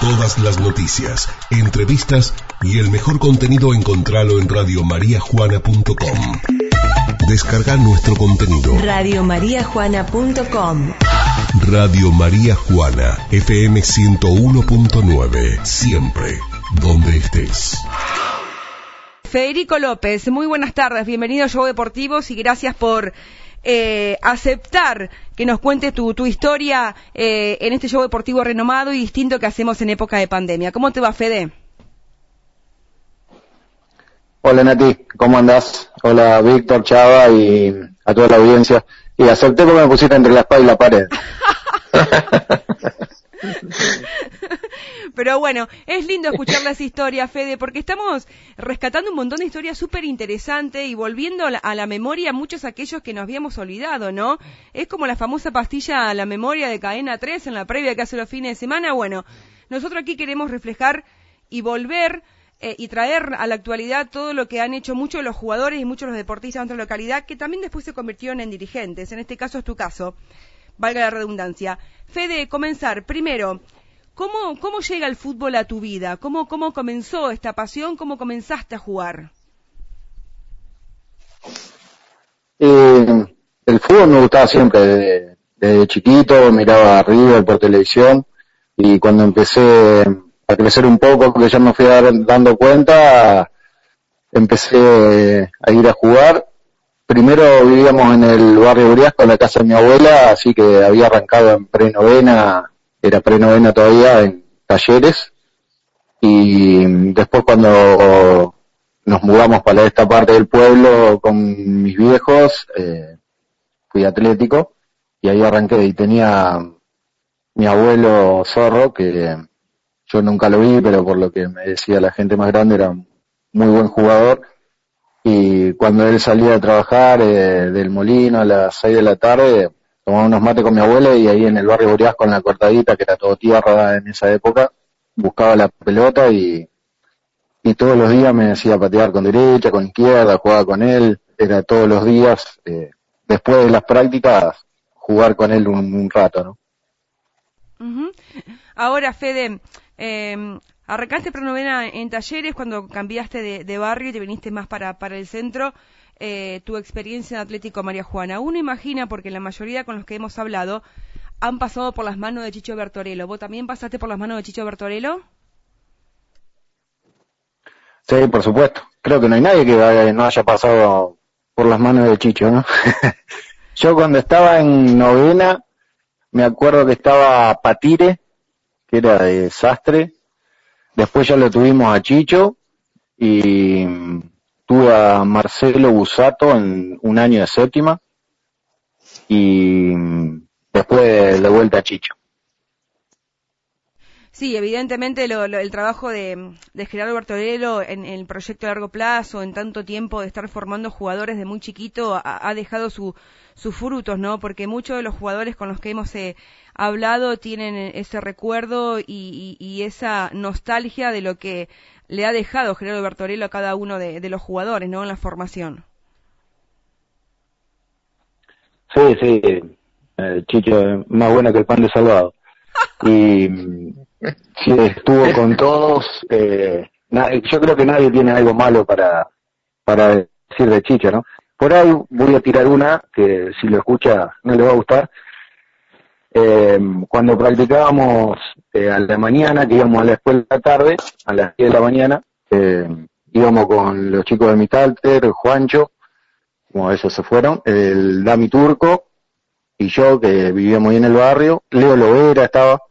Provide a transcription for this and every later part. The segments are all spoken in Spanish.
Todas las noticias, entrevistas y el mejor contenido encontralo en radiomariajuana.com. Descarga nuestro contenido. Radiomariajuana.com Radio María Juana, FM 101.9, siempre, donde estés. Federico López, muy buenas tardes, bienvenido a Show Deportivos y gracias por eh, aceptar que nos cuentes tu, tu historia eh, en este show deportivo renomado y distinto que hacemos en época de pandemia. ¿Cómo te va, Fede? Hola Nati, ¿cómo andás? Hola Víctor, Chava y a toda la audiencia. Y acepté porque me pusiste entre la espada y la pared. Pero bueno, es lindo escuchar las historias, Fede, porque estamos rescatando un montón de historias súper interesantes y volviendo a la, memoria muchos aquellos que nos habíamos olvidado, ¿no? Es como la famosa pastilla a la memoria de Cadena 3 en la previa que hace los fines de semana. Bueno, nosotros aquí queremos reflejar y volver eh, y traer a la actualidad todo lo que han hecho muchos los jugadores y muchos los deportistas de nuestra localidad, que también después se convirtieron en dirigentes. En este caso es tu caso, valga la redundancia. Fede, comenzar. Primero, ¿cómo, cómo llega el fútbol a tu vida? ¿Cómo, ¿Cómo comenzó esta pasión? ¿Cómo comenzaste a jugar? Eh, el fútbol me gustaba siempre, desde, chiquito, miraba arriba por televisión y cuando empecé a crecer un poco, que ya me fui dando cuenta, empecé a ir a jugar. Primero vivíamos en el barrio Uriasco, en la casa de mi abuela, así que había arrancado en prenovena, era prenovena todavía, en talleres. Y después cuando nos mudamos para esta parte del pueblo con mis viejos, eh, fui atlético y ahí arranqué y tenía mi abuelo Zorro que yo nunca lo vi, pero por lo que me decía la gente más grande era muy buen jugador. Y cuando él salía a trabajar eh, del molino a las seis de la tarde, tomaba unos mates con mi abuela y ahí en el barrio Burias con la cortadita, que era todo tierra en esa época, buscaba la pelota y, y todos los días me decía patear con derecha, con izquierda, jugaba con él, era todos los días, eh, después de las prácticas, jugar con él un, un rato, ¿no? Uh. Ahora, Fede, eh, arrancaste pronovena en talleres cuando cambiaste de, de, barrio y te viniste más para, para el centro. Eh, tu experiencia en Atlético María Juana. Uno imagina, porque la mayoría con los que hemos hablado han pasado por las manos de Chicho Bertorello. ¿Vos también pasaste por las manos de Chicho Bertorello? Sí, por supuesto. Creo que no hay nadie que no haya pasado por las manos de Chicho, ¿no? Yo cuando estaba en novena, me acuerdo que estaba Patire, que era de Sastre. Después ya lo tuvimos a Chicho y tuve a Marcelo Busato en un año de séptima y después de vuelta a Chicho. Sí, evidentemente lo, lo, el trabajo de, de Gerardo Bertorello en, el proyecto a largo plazo, en tanto tiempo de estar formando jugadores de muy chiquito, ha, ha dejado su, sus frutos, ¿no? Porque muchos de los jugadores con los que hemos eh, hablado tienen ese recuerdo y, y, esa nostalgia de lo que le ha dejado Gerardo Bertorello a cada uno de, los jugadores, ¿no? En la formación. Sí, sí, eh, Chicho, más bueno que el pan de salvado. y sí, estuvo con todos. Eh, yo creo que nadie tiene algo malo para, para decir de Chicho, ¿no? Por ahí voy a tirar una que si lo escucha no le va a gustar. Eh, cuando practicábamos eh, a la mañana, que íbamos a la escuela tarde, a las 10 de la mañana, eh, íbamos con los chicos de mi talter, Juancho, como esos se fueron, el Dami Turco y yo que vivíamos ahí en el barrio, Leo Lovera estaba,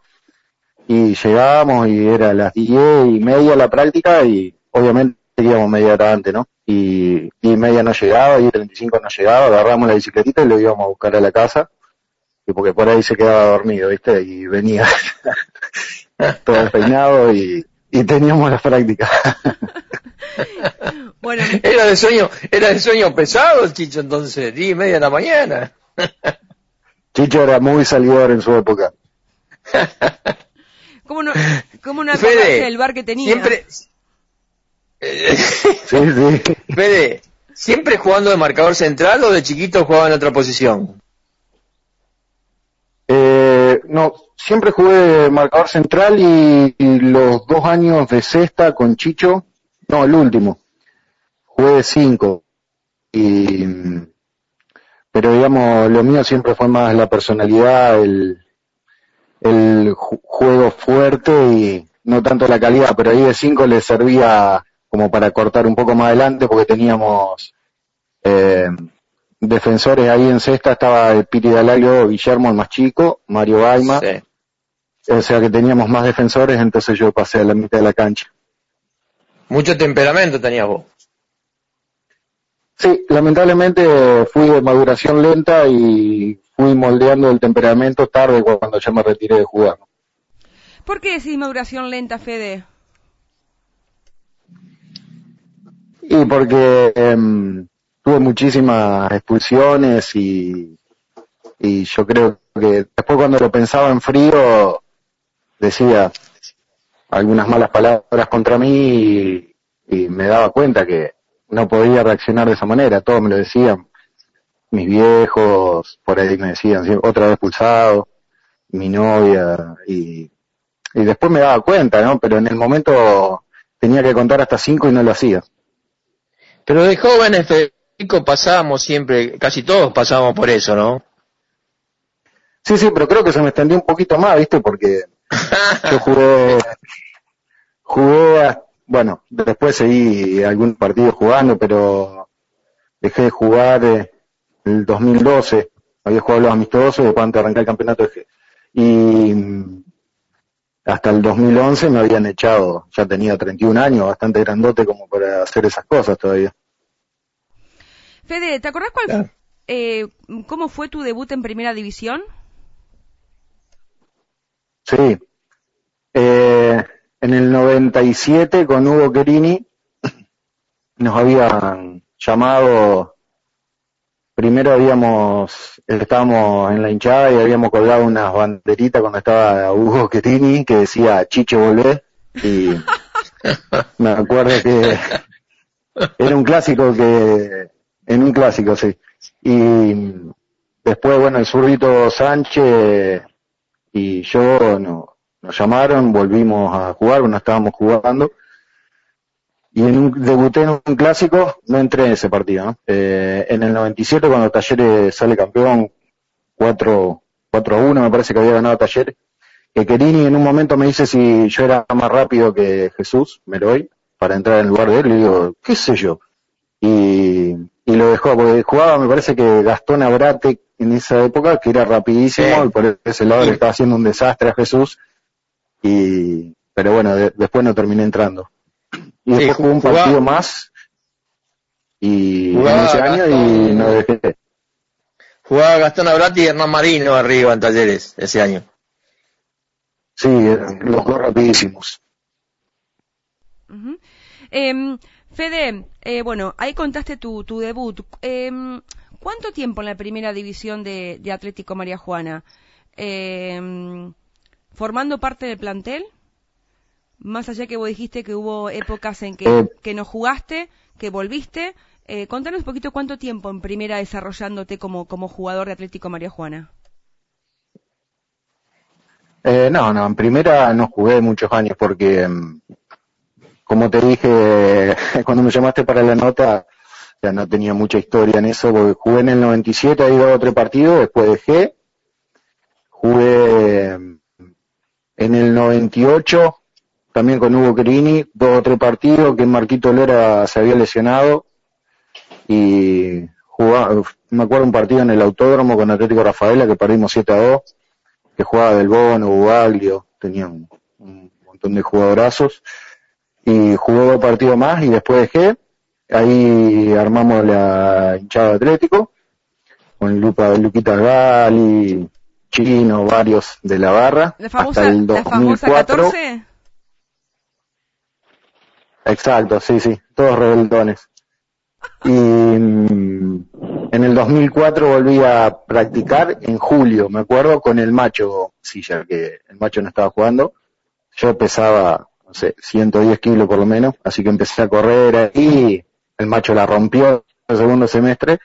y llegábamos y era a las 10 y media la práctica y obviamente íbamos media hora antes, ¿no? Y, y media no llegaba, y 35 no llegaba, agarramos la bicicletita y lo íbamos a buscar a la casa, y porque por ahí se quedaba dormido, ¿viste? Y venía todo peinado y, y teníamos las prácticas. bueno, era de sueño, era de sueño pesado el Chicho entonces, 10 y media de la mañana. Chicho era muy salidor en su época. ¿Cómo no, cómo no acordarse del bar que tenía? Siempre, sí, sí. Fede, ¿siempre jugando de marcador central o de chiquito jugaba en otra posición? Eh, no, siempre jugué marcador central y, los dos años de sexta con Chicho, no, el último, jugué de cinco. Y, pero digamos, lo mío siempre fue más la personalidad, el, el ju- juego fuerte y no tanto la calidad, pero ahí de cinco le servía como para cortar un poco más adelante porque teníamos eh, defensores ahí en sexta, estaba el Piri Dalaglio, Guillermo el más chico, Mario Baima, Sí. o sea que teníamos más defensores, entonces yo pasé a la mitad de la cancha. Mucho temperamento tenías vos. Sí, lamentablemente fui de maduración lenta y fui moldeando el temperamento tarde cuando ya me retiré de jugar. ¿Por qué decís maduración lenta, Fede? Y porque em, tuve muchísimas expulsiones y, y yo creo que después cuando lo pensaba en frío decía algunas malas palabras contra mí y, y me daba cuenta que no podía reaccionar de esa manera. Todos me lo decían. Mis viejos por ahí me decían "Sí, otra vez expulsado, mi novia y, y después me daba cuenta, ¿no? Pero en el momento tenía que contar hasta cinco y no lo hacía. Pero de jóvenes, Federico, pasábamos siempre, casi todos pasábamos por eso, ¿no? Sí, sí, pero creo que se me extendió un poquito más, ¿viste? Porque yo jugué, a- bueno, después seguí algún partido jugando, pero dejé de jugar eh, el 2012, había jugado los amistosos, después antes de arrancar el campeonato dejé. Y mm, hasta el 2011 me habían echado, ya tenía 31 años, bastante grandote como para hacer esas cosas todavía. Fede, ¿te acordás cuál, Claro. eh, cómo fue tu debut en primera división? Sí. Eh, en el 97 con Hugo Querini nos habían llamado, primero habíamos, estábamos en la hinchada y habíamos colgado unas banderitas cuando estaba Hugo Querini que decía Chicho volvé y me acuerdo que era un clásico que, en un clásico sí. Y después, bueno, el zurdito Sánchez y yo no, nos llamaron, volvimos a jugar, no estábamos jugando. Y en un, debuté en un clásico, no entré en ese partido, ¿no? Eh, en el 97 cuando Talleres sale campeón, 4, 4 a 1 me parece que había ganado Talleres, que Querini en un momento me dice si yo era más rápido que Jesús, Meroy, para entrar en lugar de él, y digo, qué sé yo. Y, y lo dejó, porque jugaba, me parece que Gastón Abrate en esa época, que era rapidísimo, Sí. y por ese lado le estaba haciendo un desastre a Jesús, y, pero bueno, de- después no terminé entrando. Y Sí, después jugué un jugaba- partido más, y en ese año y Gastón- no dejé. Jugaba Gastón Abrati y Hernán Marino arriba en Talleres ese año. Sí, eran los dos rapidísimos. Fede, eh, bueno, ahí contaste tu, tu debut. Em, ¿Cuánto tiempo en la primera división de, de Atlético María Juana? Em, ¿Formando parte del plantel? Más allá que vos dijiste que hubo épocas en que, Eh. que no jugaste, que volviste. Eh, contanos un poquito cuánto tiempo en primera desarrollándote como, como jugador de Atlético María Juana. Eh, no, no, en primera no jugué muchos años porque, mm, como te dije cuando me llamaste para la nota, ya no tenía mucha historia en eso, porque jugué en el 97, ahí dos o tres partidos, después dejé, jugué en el 98, también con Hugo Querini, dos o tres partidos, que Marquito Lora se había lesionado, y jugaba, me acuerdo un partido en el autódromo con Atlético Rafaela que perdimos 7 a 2, que jugaba Del Bono, Bugaglio, tenía un montón de jugadorazos, y jugué dos partidos más y después dejé, ahí armamos la hinchada de Atlético, con Lupa, Luquita Gali, Chino, varios de la barra, La famosa, hasta el la famosa 2004. 14. Exacto, sí, sí, todos rebeldones. Y mm, en el 2004 volví a practicar en julio, me acuerdo, con el macho Silla, que el macho no estaba jugando. Yo pesaba, no sé, 110 kilos por lo menos, así que empecé a correr y el macho la rompió el segundo semestre,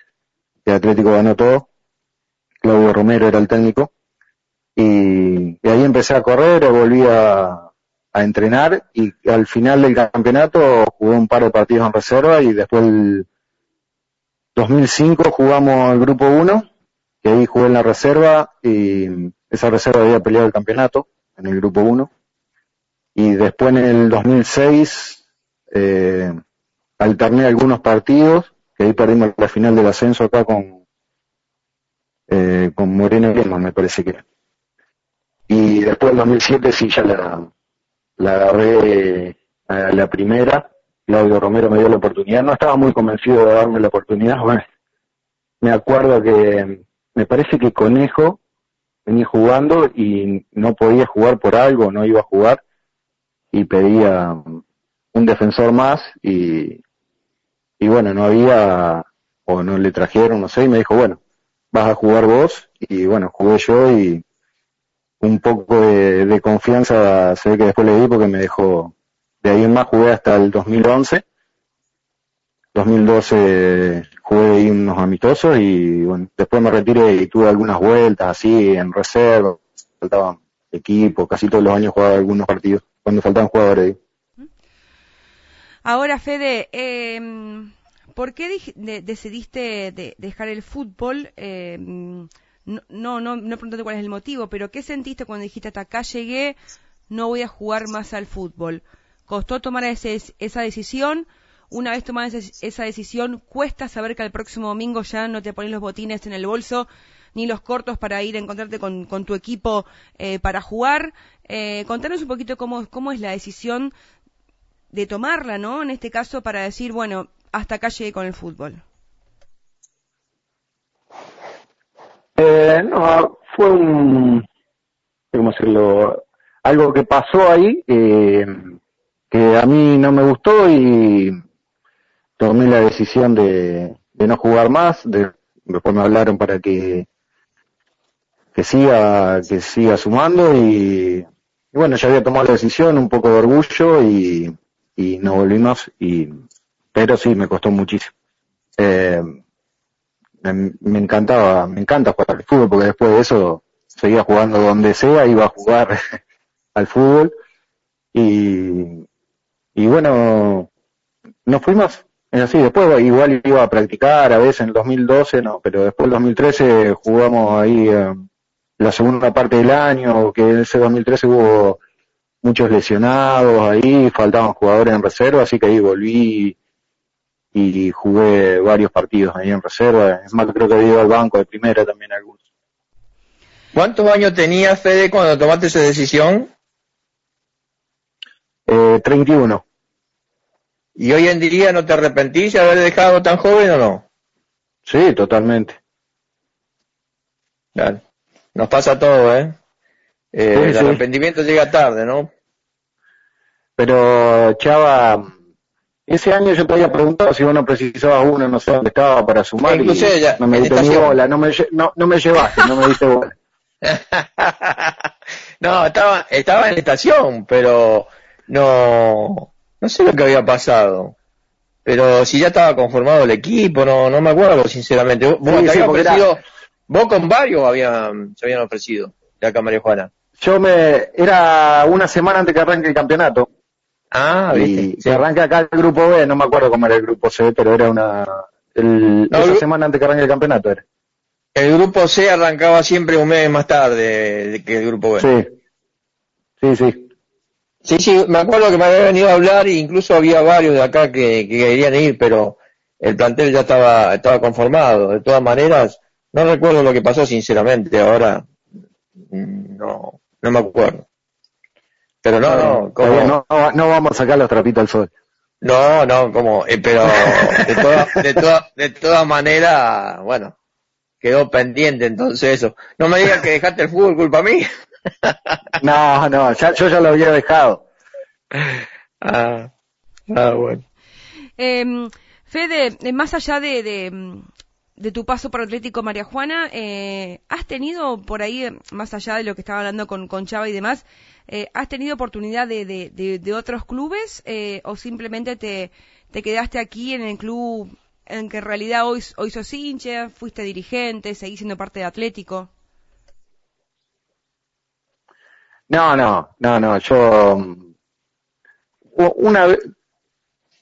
y Atlético ganó todo. Claudio Romero era el técnico. y, ahí empecé a correr, volví a, a, entrenar y al final del campeonato jugué un par de partidos en reserva y después el 2005 jugamos el grupo 1, que ahí jugué en la reserva y esa reserva había peleado el campeonato en el grupo 1 y después en el 2006 eh, alterné algunos partidos, que ahí perdimos la final del ascenso acá con, eh, con Moreno Lema, me parece que Y después en 2007 sí ya la, la agarré a la primera, Claudio Romero me dio la oportunidad, no estaba muy convencido de darme la oportunidad, bueno, me acuerdo que me parece que Conejo venía jugando y no podía jugar por algo, no iba a jugar, y pedía un defensor más y, y bueno, no había, o no le trajeron, no sé, y me dijo, bueno, vas a jugar vos, y bueno, jugué yo y un poco de, confianza sé que después le di porque me dejó, de ahí en más jugué hasta el 2011, 2012 jugué ahí unos amistosos y bueno, después me retiré y tuve algunas vueltas así en reserva, faltaban equipo, casi todos los años jugaba algunos partidos cuando faltaban jugadores. Ahora, Fede, eh, ¿por qué decidiste dejar el fútbol? Eh, no, no, no, no pregunto cuál es el motivo, pero ¿qué sentiste cuando dijiste hasta acá llegué, no voy a jugar más al fútbol? ¿Costó tomar ese, esa decisión? Una vez tomada esa decisión, cuesta saber que al próximo domingo ya no te pones los botines en el bolso ni los cortos para ir a encontrarte con, tu equipo eh, para jugar. Eh, contanos un poquito cómo, cómo es la decisión de tomarla, ¿no? En este caso, para decir, bueno, hasta acá llegué con el fútbol. Eh, no, fue un, ¿cómo decirlo? Algo que pasó ahí, eh, que a mí no me gustó y tomé la decisión de, de no jugar más. De, después me hablaron para que que siga, que siga sumando y, bueno, ya había tomado la decisión, un poco de orgullo y, y no volvimos y, pero sí, me costó muchísimo. Eh, me, encantaba, me encanta jugar al fútbol porque después de eso seguía jugando donde sea, iba a jugar al fútbol y, y bueno, no fuimos, es así, después igual iba a practicar a veces en el 2012, no, pero después en 2013 jugamos ahí eh, la segunda parte del año, que en ese 2013 hubo muchos lesionados ahí, faltaban jugadores en reserva, así que ahí volví y jugué varios partidos ahí en reserva. Es más, creo que he ido al banco de primera también algunos. ¿Cuántos años tenías, Fede, cuando tomaste esa decisión? Eh, 31. ¿Y hoy en día no te arrepentís de haber dejado tan joven o no? Sí, totalmente. Claro. Nos pasa todo, ¿eh? eh el arrepentimiento llega tarde, ¿no? Pero, Chava, ese año yo te había preguntado si vos no precisabas uno, no sé dónde estaba para sumar. y no me diste ni bola, no me, no, no me llevaste, no me diste bola. no, estaba, estaba en estación, pero no, no sé lo que había pasado. Pero si ya estaba conformado el equipo, no, no me acuerdo, sinceramente. Vos, sí, Vos con varios habían, se habían ofrecido de acá María Juana. Yo me, era una semana antes que arranque el campeonato. Ah, y se arranca acá el grupo B, no me acuerdo cómo era el grupo C, pero era una, el, esa semana antes que arranque el campeonato era. El grupo C arrancaba siempre un mes más tarde que el grupo B. Sí. Sí, sí. Sí, sí, me acuerdo que me había venido a hablar e incluso había varios de acá que, que querían ir, pero el plantel ya estaba, estaba conformado. De todas maneras, no recuerdo lo que pasó, sinceramente, ahora no, no me acuerdo. Pero no, no, como... no, no, vamos a sacar los trapitos al sol. No, no, como, eh, pero de toda, de toda, de toda manera, bueno, quedó pendiente entonces eso. No me digas que dejaste el fútbol culpa mí. no, no, ya, yo ya lo había dejado. Ah, ah bueno. Eh, Fede, más allá de, de, de tu paso por Atlético María Juana, eh, ¿has tenido por ahí, más allá de lo que estaba hablando con, Chava y demás, eh, ¿has tenido oportunidad de, otros clubes eh, o simplemente te, te quedaste aquí en el club en que en realidad hoy, hoy sos hincha, fuiste dirigente, seguís siendo parte de Atlético? No, no, no, no, yo mm, una vez,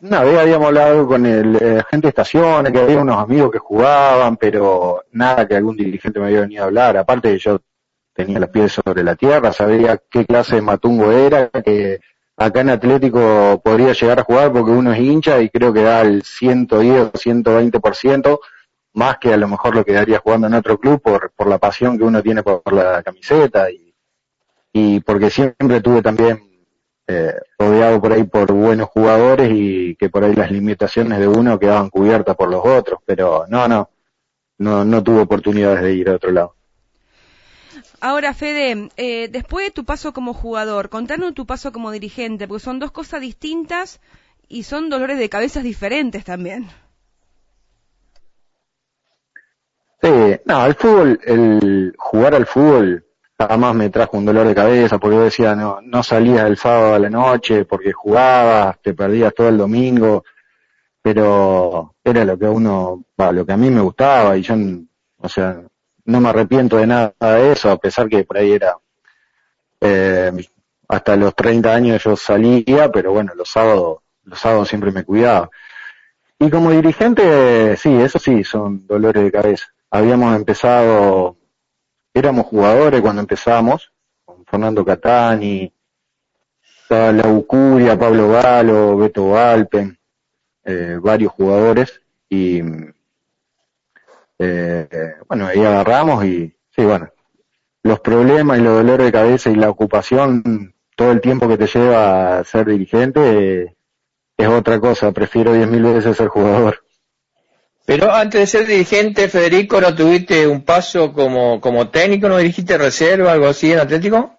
una vez habíamos hablado con el eh, gente de estaciones, que había unos amigos que jugaban, pero nada que algún dirigente me había venido a hablar. Aparte yo tenía los pies sobre la tierra, sabía qué clase de matungo era, que acá en Atlético podría llegar a jugar porque uno es hincha y creo que da el 110 o 120% más que a lo mejor lo quedaría jugando en otro club por, por la pasión que uno tiene por, la camiseta y, y porque siempre tuve también eh, rodeado por ahí por buenos jugadores y que por ahí las limitaciones de uno quedaban cubiertas por los otros, pero no, no, no, no tuve oportunidades de ir a otro lado. Ahora, Fede, eh, después de tu paso como jugador, contanos tu paso como dirigente, porque son dos cosas distintas y son dolores de cabezas diferentes también. Sí, no, el fútbol, el jugar al fútbol jamás me trajo un dolor de cabeza porque yo decía, no, no salías el sábado a la noche porque jugabas, te perdías todo el domingo, pero era lo que uno, lo que a mí me gustaba y yo, o sea, no me arrepiento de nada de eso, a pesar que por ahí era, eh, hasta los 30 años yo salía, pero bueno, los sábados, los sábados siempre me cuidaba. Y como dirigente, sí, eso sí, son dolores de cabeza habíamos empezado, éramos jugadores cuando empezamos, con Fernando Catani, la Ucuria, Pablo Galo, Beto Alpen, eh, varios jugadores, y eh, bueno, ahí agarramos y sí, bueno, los problemas y los dolores de cabeza y la ocupación, todo el tiempo que te lleva a ser dirigente, eh, es otra cosa, prefiero diez mil veces ser jugador. Pero antes de ser dirigente, Federico, ¿no tuviste un paso como, como técnico? ¿No dirigiste reserva, algo así en Atlético?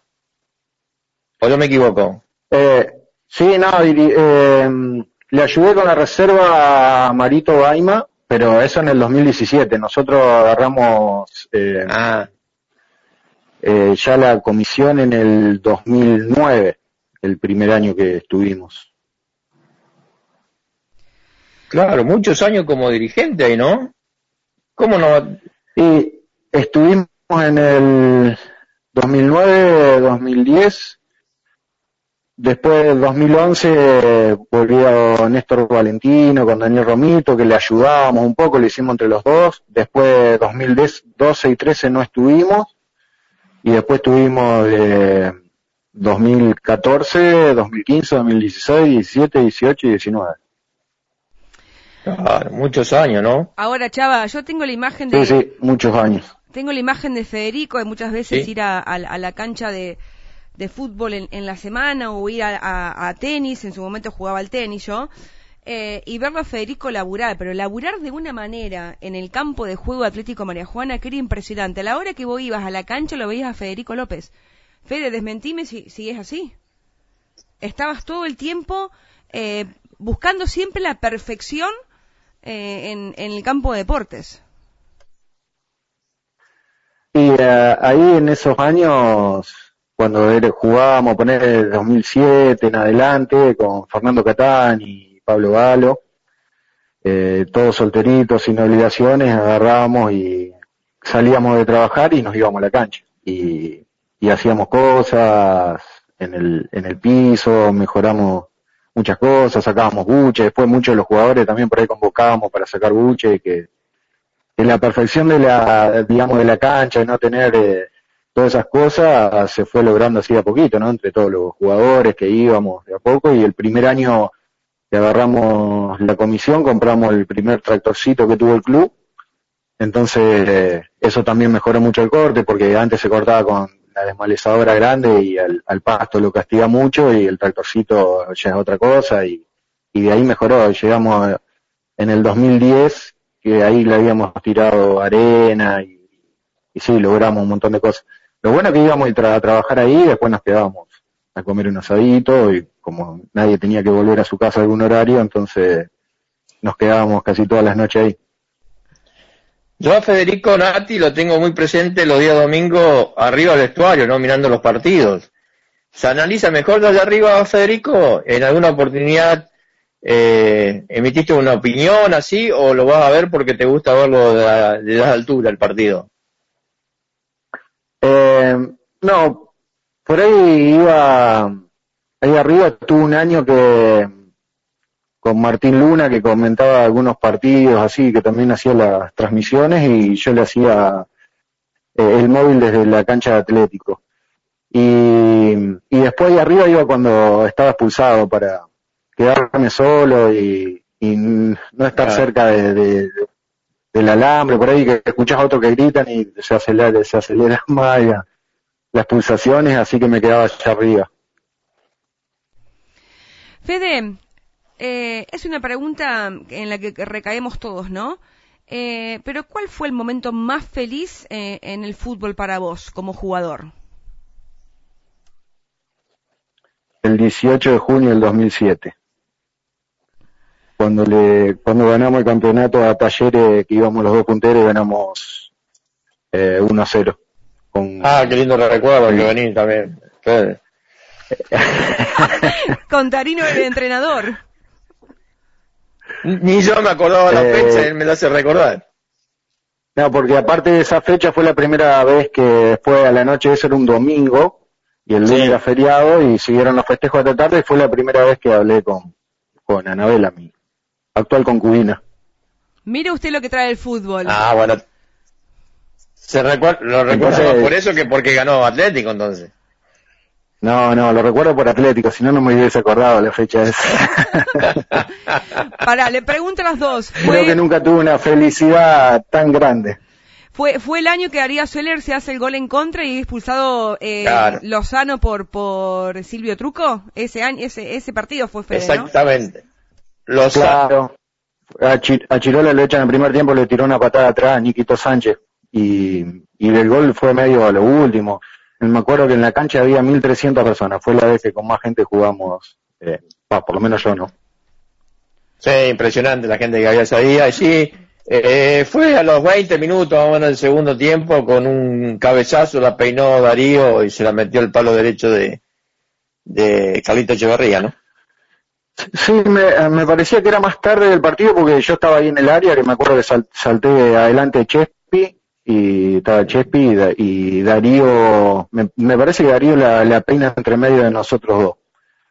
¿O yo me equivoco? Eh, sí, no, eh, le ayudé con la reserva a Marito Baima, pero eso en el 2017. Nosotros agarramos eh, ah. eh, ya la comisión en el 2009, el primer año que estuvimos. Claro, muchos años como dirigente ahí, ¿no? ¿Cómo no? Y estuvimos en el 2009, 2010. Después del 2011 volvió Néstor Valentino con Daniel Romito, que le ayudábamos un poco, lo hicimos entre los dos. Después 2012 y 13 no estuvimos. Y después estuvimos de 2014, 2015, 2016, 17, 18 y 19. Claro, muchos años, ¿no? Ahora, Chava, yo tengo la imagen de... Sí, sí, muchos años. Tengo la imagen de Federico de muchas veces ir a, la cancha de, fútbol en, la semana o ir a, tenis, en su momento jugaba al tenis yo, eh, y verlo a Federico laburar, pero laburar de una manera en el campo de juego Atlético María Juana que era impresionante. A la hora que vos ibas a la cancha lo veías a Federico López. Fede, desmentime si, si es así. Estabas todo el tiempo eh, buscando siempre la perfección eh, en, el campo de deportes. Y eh, ahí en esos años, cuando jugábamos, poner el 2007 en adelante, con Fernando Catán y Pablo Galo, eh, todos solteritos, sin obligaciones, agarrábamos y salíamos de trabajar y nos íbamos a la cancha. Y, y hacíamos cosas en el, en el piso, mejoramos muchas cosas, sacábamos buche, después muchos de los jugadores también por ahí convocábamos para sacar buche, que en la perfección de la, digamos, de la cancha, y no tener eh, todas esas cosas, se fue logrando así a poquito, ¿no? Entre todos los jugadores que íbamos de a poco, y el primer año que agarramos la comisión, compramos el primer tractorcito que tuvo el club, entonces eh, eso también mejoró mucho el corte, porque antes se cortaba con la desmalezadora grande y al, pasto lo castiga mucho y el tractorcito ya es otra cosa y, y de ahí mejoró. Llegamos en el 2010 que ahí le habíamos tirado arena y, y sí, logramos un montón de cosas. Lo bueno que íbamos a, trabajar ahí después nos quedábamos a comer un asadito y como nadie tenía que volver a su casa a algún horario, entonces nos quedábamos casi todas las noches ahí. Yo a Federico Nati lo tengo muy presente los días domingo arriba del vestuario, ¿no? Mirando los partidos. ¿Se analiza mejor desde arriba, Federico? ¿En alguna oportunidad eh, emitiste una opinión así o lo vas a ver porque te gusta verlo de la, altura el partido? Eh, no, por ahí iba, ahí arriba estuve un año que con Martín Luna que comentaba algunos partidos así, que también hacía las transmisiones y yo le hacía eh, el móvil desde la cancha de Atlético. Y, y después ahí arriba iba cuando estaba expulsado para quedarme solo y, y no estar cerca de, de, del alambre, por ahí que escuchas a otros que gritan y se acelera, se acelera más las pulsaciones, así que me quedaba allá arriba. Fede, eh, es una pregunta en la que recaemos todos, ¿no? Eh, pero ¿cuál fue el momento más feliz eh, en el fútbol para vos como jugador? El 18 de junio del 2007. Cuando le cuando ganamos el campeonato a Talleres, que íbamos los dos punteros, ganamos eh, 1-0. Con... Ah, qué lindo recuerdo que venís también. con Tarino el entrenador. Ni yo me acordaba la fecha, eh, él me la hace recordar. No, porque aparte de esa fecha fue la primera vez que después a la noche, eso era un domingo, y el lunes era feriado, y siguieron los festejos de la tarde, y fue la primera vez que hablé con, con Anabela, mi actual concubina. Mire usted lo que trae el fútbol. Ah, bueno. Se recuerda, lo recuerdo por eso que porque ganó Atlético entonces. No, no, lo recuerdo por Atlético, si no, no me hubiese acordado la fecha esa. Pará, le pregunto a las dos. Creo que nunca tuve una felicidad tan grande. Fue, fue el año que Arias Soler se hace el gol en contra y expulsado eh, Lozano por, por Silvio Truco. Ese año, ese, ese partido fue Fede, Exactamente. Lozano. A, Chirola le echan en el primer tiempo, le tiró una patada atrás a Niquito Sánchez. Y, y el gol fue medio a lo último me acuerdo que en la cancha había 1.300 personas. Fue la vez que con más gente jugamos, eh, por lo menos yo no. Sí, impresionante la gente que había día. Y eh, fue a los 20 minutos, más o menos del segundo tiempo, con un cabezazo la peinó Darío y se la metió el palo derecho de, de Carlito Echeverría, ¿no? Sí, me, me, parecía que era más tarde del partido porque yo estaba ahí en el área, que me acuerdo que salté adelante Chespi y estaba Chespi y, Darío, me, parece que Darío la, la, peina entre medio de nosotros dos.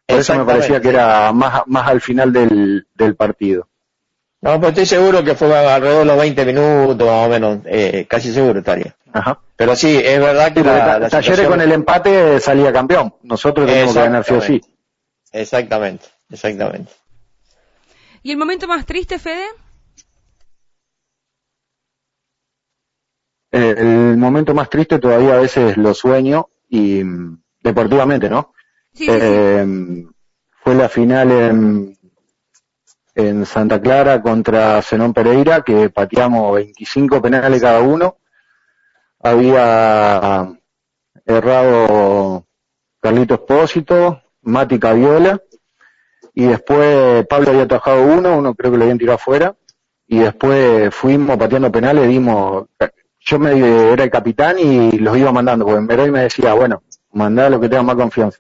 Por eso me parecía que era más, más al final del, del partido. No, pues estoy seguro que fue alrededor de los 20 minutos, más o menos, eh, casi seguro estaría. Ajá. Pero sí, es verdad que la, Talleres con el empate salía campeón. Nosotros tenemos que ganar sí o sí. Exactamente, exactamente. ¿Y el momento más triste, Fede? El momento más triste todavía a veces lo sueño y mm, deportivamente, ¿no? Sí, eh, Fue la final en, en Santa Clara contra Zenón Pereira, que pateamos 25 penales cada uno. Había errado Carlito Espósito, Mati Caviola, y después Pablo había atajado uno, uno creo que lo habían tirado afuera, y después fuimos pateando penales, dimos yo me era el capitán y los iba mandando, porque en me decía, bueno, mandá lo que tenga más confianza.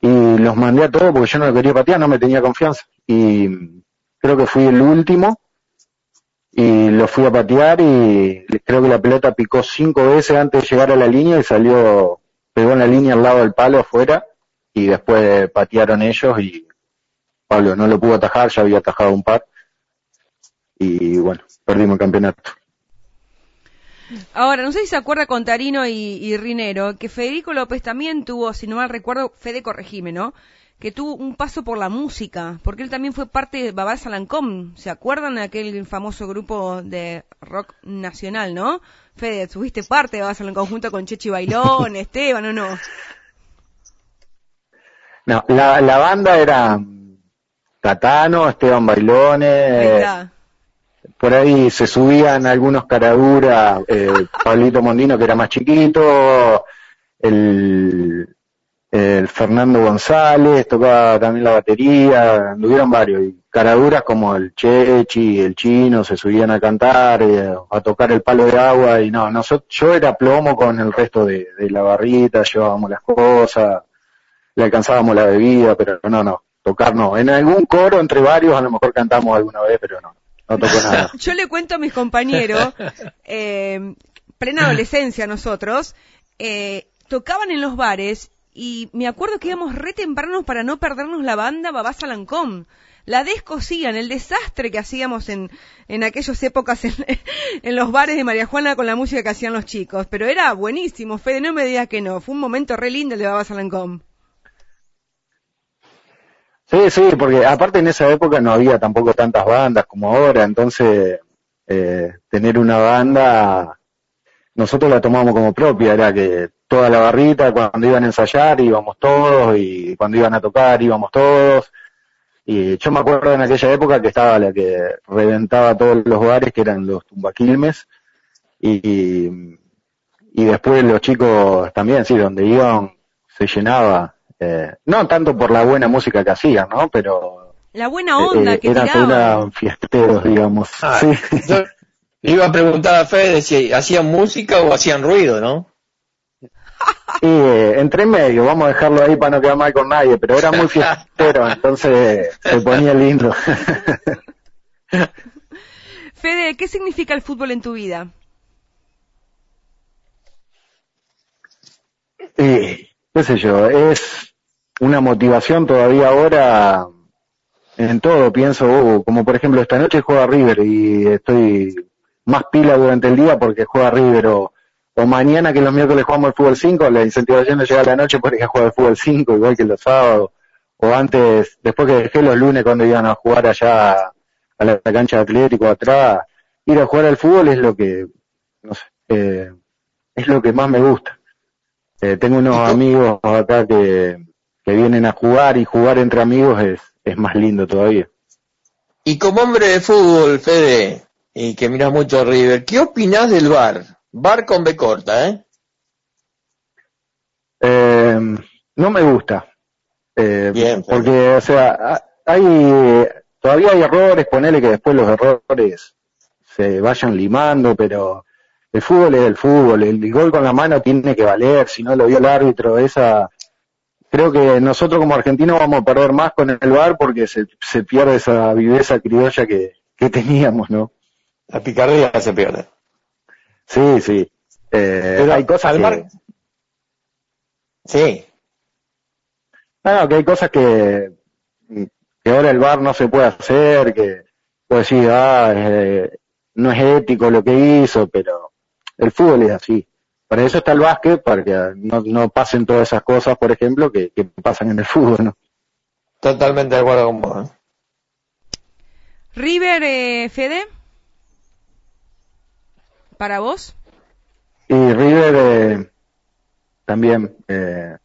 Y los mandé a todos porque yo no lo quería patear, no me tenía confianza. Y creo que fui el último y lo fui a patear y creo que la pelota picó cinco veces antes de llegar a la línea y salió, pegó en la línea al lado del palo afuera y después patearon ellos y Pablo no lo pudo atajar, ya había atajado un par y bueno, perdimos el campeonato. Ahora, no sé si se acuerda con Tarino y, Rinero, que Federico López también tuvo, si no mal recuerdo, Fede corregime, ¿no? Que tuvo un paso por la música, porque él también fue parte de Babal Salancom. ¿Se acuerdan de aquel famoso grupo de rock nacional, no? Fede, tuviste parte de Babal Salancom junto con Chechi Bailón, Esteban, ¿o no? No, la, la banda era Catano, Esteban Bailones, por ahí se subían algunos caraduras, eh, Pablito Mondino que era más chiquito, el, el Fernando González tocaba también la batería, anduvieron varios, y caraduras como el Chechi, el Chino, se subían a cantar, eh, a tocar el palo de agua, y no, nosotros, yo era plomo con el resto de, de la barrita, llevábamos las cosas, le alcanzábamos la bebida, pero no, no, tocar no. En algún coro entre varios a lo mejor cantamos alguna vez, pero no. Yo le cuento a mis compañeros, eh, plena adolescencia nosotros, eh, tocaban en los bares y me acuerdo que íbamos re tempranos para no perdernos la banda Babasa Lancôme. La descosían, el desastre que hacíamos en, en aquellas épocas en, en, los bares de María Juana con la música que hacían los chicos. Pero era buenísimo, Fede, no me digas que no. Fue un momento re lindo el de Babasa Lancôme. Sí, sí, porque aparte en esa época no había tampoco tantas bandas como ahora, entonces eh, tener una banda, nosotros la tomamos como propia, era que toda la barrita, cuando iban a ensayar íbamos todos y cuando iban a tocar íbamos todos. Y yo me acuerdo en aquella época que estaba la que reventaba todos los bares, que eran los tumbaquilmes, y, y después los chicos también, sí, donde iban se llenaba eh, no tanto por la buena música que hacían, ¿no? Pero... La buena onda eh, que eran, tiraban. eran fiesteros, digamos. Ah, sí. yo le iba a preguntar a Fede si hacían música o hacían ruido, ¿no? Y eh, entre medio, vamos a dejarlo ahí para no quedar mal con nadie, pero era muy fiestero, entonces se ponía lindo. Fede, ¿qué significa el fútbol en tu vida? y qué sé yo, es una motivación todavía ahora en todo, pienso, uh, como por ejemplo esta noche juega River y estoy más pila durante el día porque juega River o, o mañana que los miércoles jugamos el fútbol 5, la incentivación no llega a la noche porque juega el fútbol 5 igual que los sábados o antes, después que dejé los lunes cuando iban a jugar allá a la, cancha de Atlético atrás, ir a jugar al fútbol es lo que, no sé, eh, es lo que más me gusta. Eh, tengo unos amigos acá que, que vienen a jugar y jugar entre amigos es, es más lindo todavía. Y como hombre de fútbol, Fede, y que miras mucho River, ¿qué opinás del bar? Bar con B corta, ¿eh? Eh, no me gusta. Eh, Bien, Fede. porque, o sea, hay, todavía hay errores, ponele que después los errores se vayan limando, pero el fútbol es el fútbol, el gol con la mano tiene que valer, si no lo vio el árbitro, esa, creo que nosotros como argentinos vamos a perder más con el VAR porque se, se pierde esa viveza criolla que, que teníamos, ¿no? La picardía se pierde. Sí, sí. Eh, Pero hay cosas al que, mar- Sí, no, no, que hay cosas que, que ahora el VAR no se puede hacer, que puedo decir, ah, eh, no es ético lo que hizo, pero el fútbol es así. Para eso está el básquet, para que no, no pasen todas esas cosas, por ejemplo, que, que pasan en el fútbol, ¿no? totalmente de acuerdo con vos. ¿eh? River, eh, Fede, para vos. Y River eh, también eh,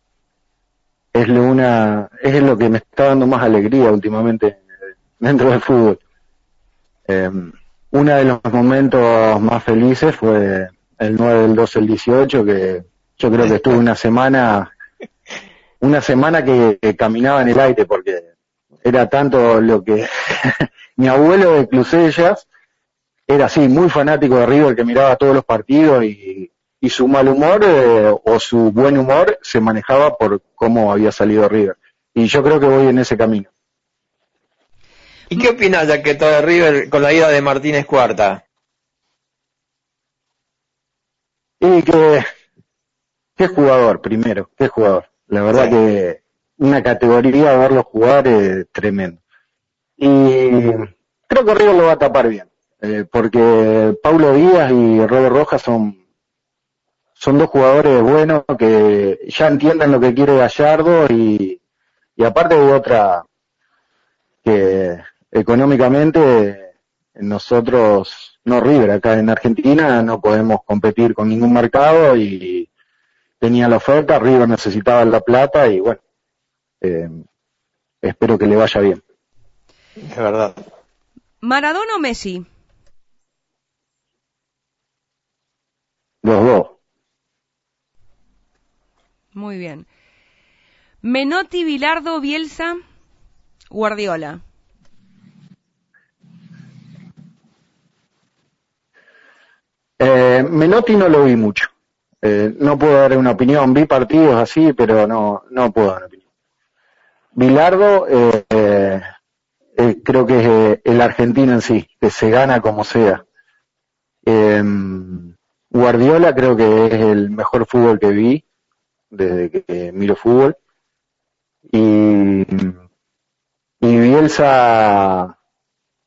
es lo una es lo que me está dando más alegría últimamente dentro del fútbol. Eh, uno de los momentos más felices fue el 9 del 12 del 18 que yo creo que estuve una semana una semana que, caminaba en el aire porque era tanto lo que mi abuelo de Clusellas era así, muy fanático de River, que miraba todos los partidos y, su mal humor eh, o su buen humor se manejaba por cómo había salido River. Y yo creo que voy en ese camino. ¿Y qué opinás ya que todo River con la ida de Martínez Cuarta? Y que, qué jugador, primero, qué jugador. La verdad Sí. que una categoría verlo jugar es tremendo. Y creo que River lo va a tapar bien, eh, porque Paulo Díaz y Robert Rojas son, son dos jugadores buenos que ya entienden lo que quiere Gallardo y, y aparte de otra, que económicamente nosotros, no River, acá en Argentina no podemos competir con ningún mercado y tenía la oferta, River necesitaba la plata y bueno, eh, espero que le vaya bien. Es verdad. ¿Maradona o Messi? Los dos. Muy bien. Menotti, Bilardo, Bielsa, Guardiola. Eh, Menotti no lo vi mucho. Eh, no puedo dar una opinión. Vi partidos así, pero no, no puedo dar una opinión. Bilardo, eh, eh, eh, creo que es eh, el argentino en sí, que se gana como sea. Eh, Guardiola creo que es el mejor fútbol que vi. desde que miro fútbol. Y, y Bielsa,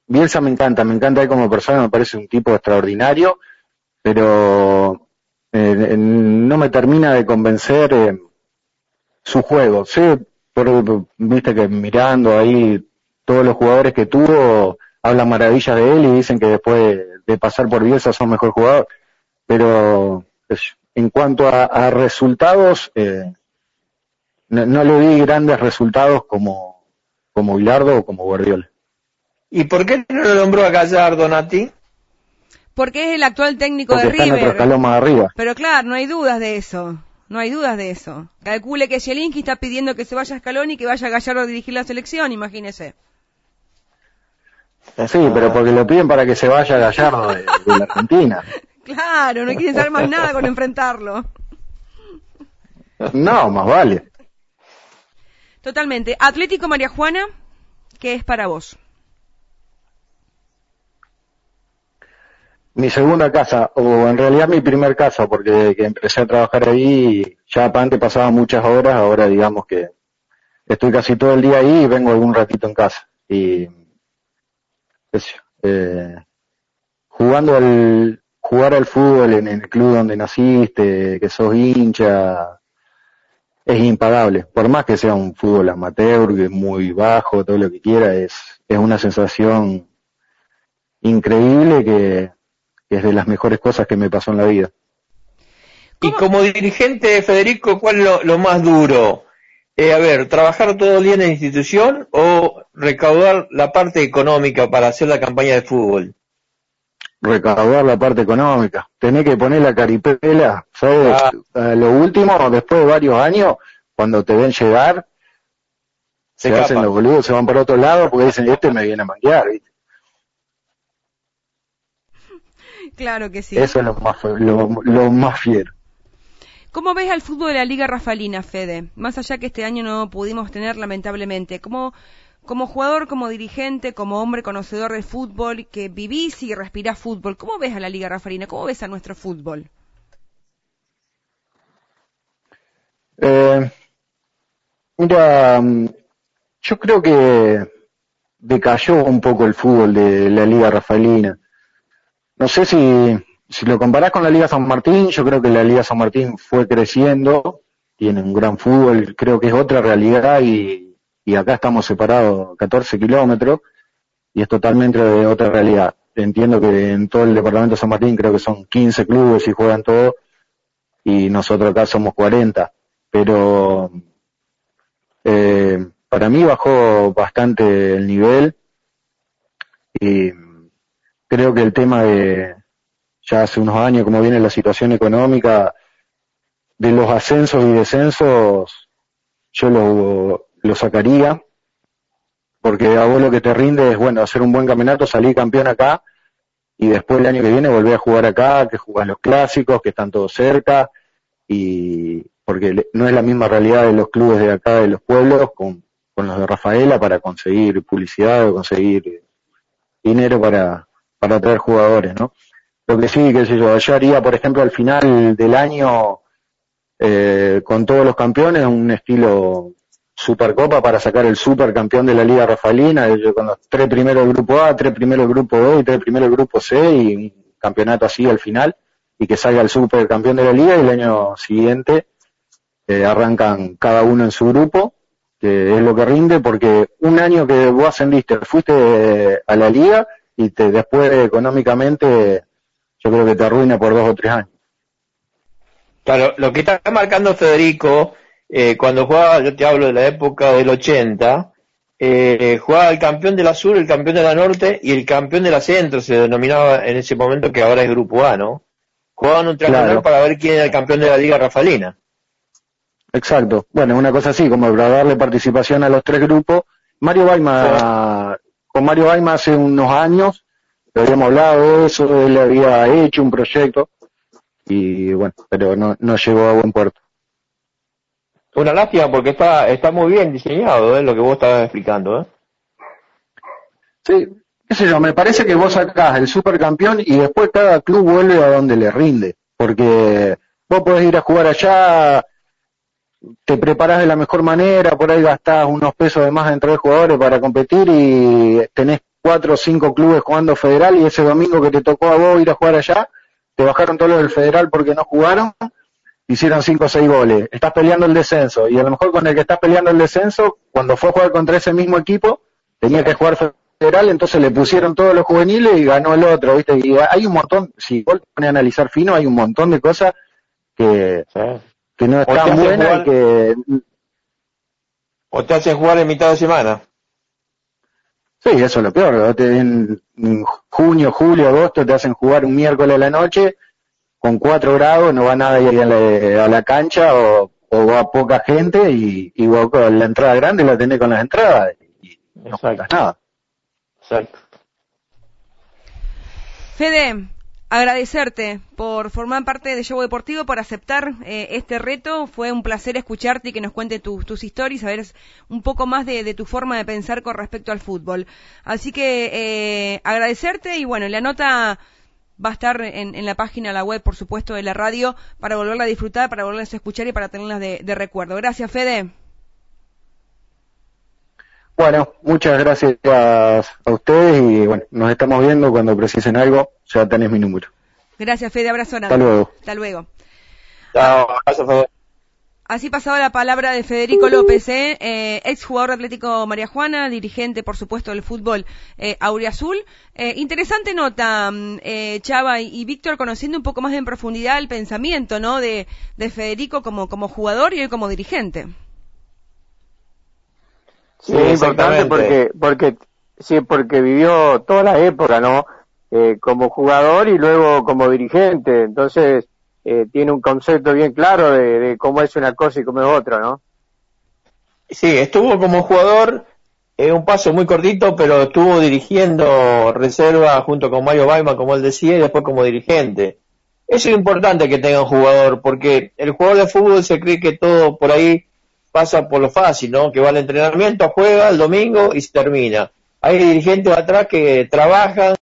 Bielsa me encanta, me encanta como persona, me parece un tipo extraordinario, pero eh, no me termina de convencer eh, su juego. Sé, por, viste que mirando ahí todos los jugadores que tuvo, hablan maravillas de él y dicen que después de pasar por Bielsa son mejor jugador. Pero en cuanto a, resultados, eh, no, le di grandes resultados como, como Bilardo o como Guardiola. ¿Y por qué no lo nombró a Gallardo, Nati? Porque es el actual técnico de River. arriba. Pero claro, no hay dudas de eso. No hay dudas de eso. Calcule que Zielinski está pidiendo que se vaya a Scaloni y que vaya a Gallardo a dirigir la selección, imagínese. Eh, sí, pero porque lo piden para que se vaya Gallardo de, de la Argentina. claro, no quieren saber más nada con enfrentarlo. No, más vale. Totalmente. Atlético María Juana, ¿qué es para vos? Mi segunda casa, o en realidad mi primer casa, porque que empecé a trabajar ahí, ya antes pasaba muchas horas, ahora digamos que estoy casi todo el día ahí y vengo algún ratito en casa. Y eh, jugando al, jugar al fútbol en el club donde naciste, que sos hincha, es impagable. Por más que sea un fútbol amateur, que es muy bajo, todo lo que quiera, es, es una sensación increíble que, es de las mejores cosas que me pasó en la vida. Y como dirigente, Federico, ¿cuál es lo, más duro? Eh, a ver, ¿trabajar todo el día en la institución o recaudar la parte económica para hacer la campaña de fútbol? recaudar la parte económica. Tenés que poner la caripela, ¿sabes? Ah. lo último, después de varios años, cuando te ven llegar, se, hacen los boludos, se van por otro lado porque dicen, este me viene a manguear, ¿viste? Claro que sí. Eso es lo más, lo, lo más fiero. ¿Cómo ves al fútbol de la Liga Rafalina, Fede? Más allá que este año no pudimos tener, lamentablemente. ¿Cómo, como jugador, como dirigente, como hombre conocedor de fútbol, que vivís y respirás fútbol, ¿cómo ves a la Liga Rafarina? ¿Cómo ves a nuestro fútbol? Eh, mira, yo creo que decayó un poco el fútbol de la Liga Rafaelina. No sé si, si lo comparás con la Liga San Martín, yo creo que la Liga San Martín fue creciendo, tiene un gran fútbol, creo que es otra realidad y y acá estamos separados 14 kilómetros y es totalmente de otra realidad. Entiendo que en todo el departamento de San Martín creo que son 15 clubes y juegan todos y nosotros acá somos 40, pero eh, para mí bajó bastante el nivel y creo que el tema de ya hace unos años como viene la situación económica de los ascensos y descensos yo lo, lo sacaría, porque a vos lo que te rinde es, bueno, hacer un buen campeonato, salir campeón acá, y después el año que viene volver a jugar acá, que jugás los clásicos, que están todos cerca, y porque no es la misma realidad de los clubes de acá, de los pueblos, con, con los de Rafaela, para conseguir publicidad o conseguir dinero para, para traer jugadores, ¿no? Lo que sí, que sé yo, yo haría, por ejemplo, al final del año, eh, con todos los campeones, un estilo Supercopa para sacar el supercampeón de la Liga Rafaelina, con los tres primeros del grupo A, tres primeros del grupo B y tres primeros del grupo C y un campeonato así al final y que salga el supercampeón de la liga y el año siguiente eh, arrancan cada uno en su grupo, que es lo que rinde porque un año que vos ascendiste, fuiste a la liga y te después económicamente yo creo que te arruina por dos o tres años. Claro, lo que está marcando Federico eh, cuando jugaba, yo te hablo de la época del 80, eh, jugaba el campeón de la sur, el campeón de la norte y el campeón de la centro, se denominaba en ese momento que ahora es Grupo A, ¿no? Jugaban un triangular para ver quién era el campeón de la Liga Rafalina. Exacto. Bueno, una cosa así, como para darle participación a los tres grupos. Mario Baima, con Mario Baima hace unos años, habíamos hablado de eso, él había hecho un proyecto y bueno, pero no, no llegó a buen puerto. Una lástima porque está, está muy bien diseñado, ¿eh? lo que vos estabas explicando. ¿eh? Sí, qué sé yo, me parece que vos sacás el supercampeón y después cada club vuelve a donde le rinde. Porque vos podés ir a jugar allá te preparas de la mejor manera, por ahí gastás unos pesos de más entre jugadores para competir y tenés cuatro o cinco clubes jugando federal y ese domingo que te tocó a vos ir a jugar allá, te bajaron todos los del federal porque no jugaron, hicieron cinco o seis goles. Estás peleando el descenso y a lo mejor con el que estás peleando el descenso, cuando fue a jugar contra ese mismo equipo, tenía que jugar federal, entonces le pusieron todos los juveniles y ganó el otro, ¿viste? Y hay un montón, si vos pones a analizar fino, hay un montón de cosas que, que no están buenas y que... O te hacen jugar en mitad de semana. Sí, eso es lo peor. En, junio, julio, agosto te hacen jugar un miércoles a la noche con cuatro grados, no va nadie a la, a la cancha o, o, va poca gente y, y vos con la entrada grande la tenés con las entradas y no nada. Exacto. Fede, agradecerte por formar parte de Show Deportivo, por aceptar eh, este reto. Fue un placer escucharte y que nos cuente tus historias, saber un poco más de, tu forma de pensar con respecto al fútbol. Así que eh, agradecerte y bueno, la nota va a estar en, la página, la web, por supuesto, de la radio para volverla a disfrutar, para volverla a escuchar y para tenerlas de recuerdo. Gracias, Fede. Bueno, muchas gracias a, ustedes y bueno, nos estamos viendo cuando precisen algo, ya tenés mi número. Gracias, Fede, abrazo. Hasta luego. Hasta luego. Chao, gracias, Fede. Así pasaba la palabra de Federico López, ¿eh? eh ex jugador Atlético María Juana, dirigente, por supuesto, del fútbol eh, Auriazul. Eh, interesante nota, mm, eh, Chava y, Víctor, conociendo un poco más en profundidad el pensamiento, ¿no? De, de Federico como, como jugador y hoy como dirigente. Sí, es importante porque, porque, sí, porque vivió toda la época, ¿no? Eh, como jugador y luego como dirigente, entonces eh, tiene un concepto bien claro de, cómo es una cosa y cómo es otra, ¿no? Sí, estuvo como jugador eh, un paso muy cortito, pero estuvo dirigiendo reserva junto con Mario Baima, como él decía, y después como dirigente. Eso es importante que tenga un jugador, porque el jugador de fútbol se cree que todo por ahí pasa por lo fácil, ¿no? Que va al entrenamiento, juega el domingo y se termina. Hay dirigentes atrás que trabajan,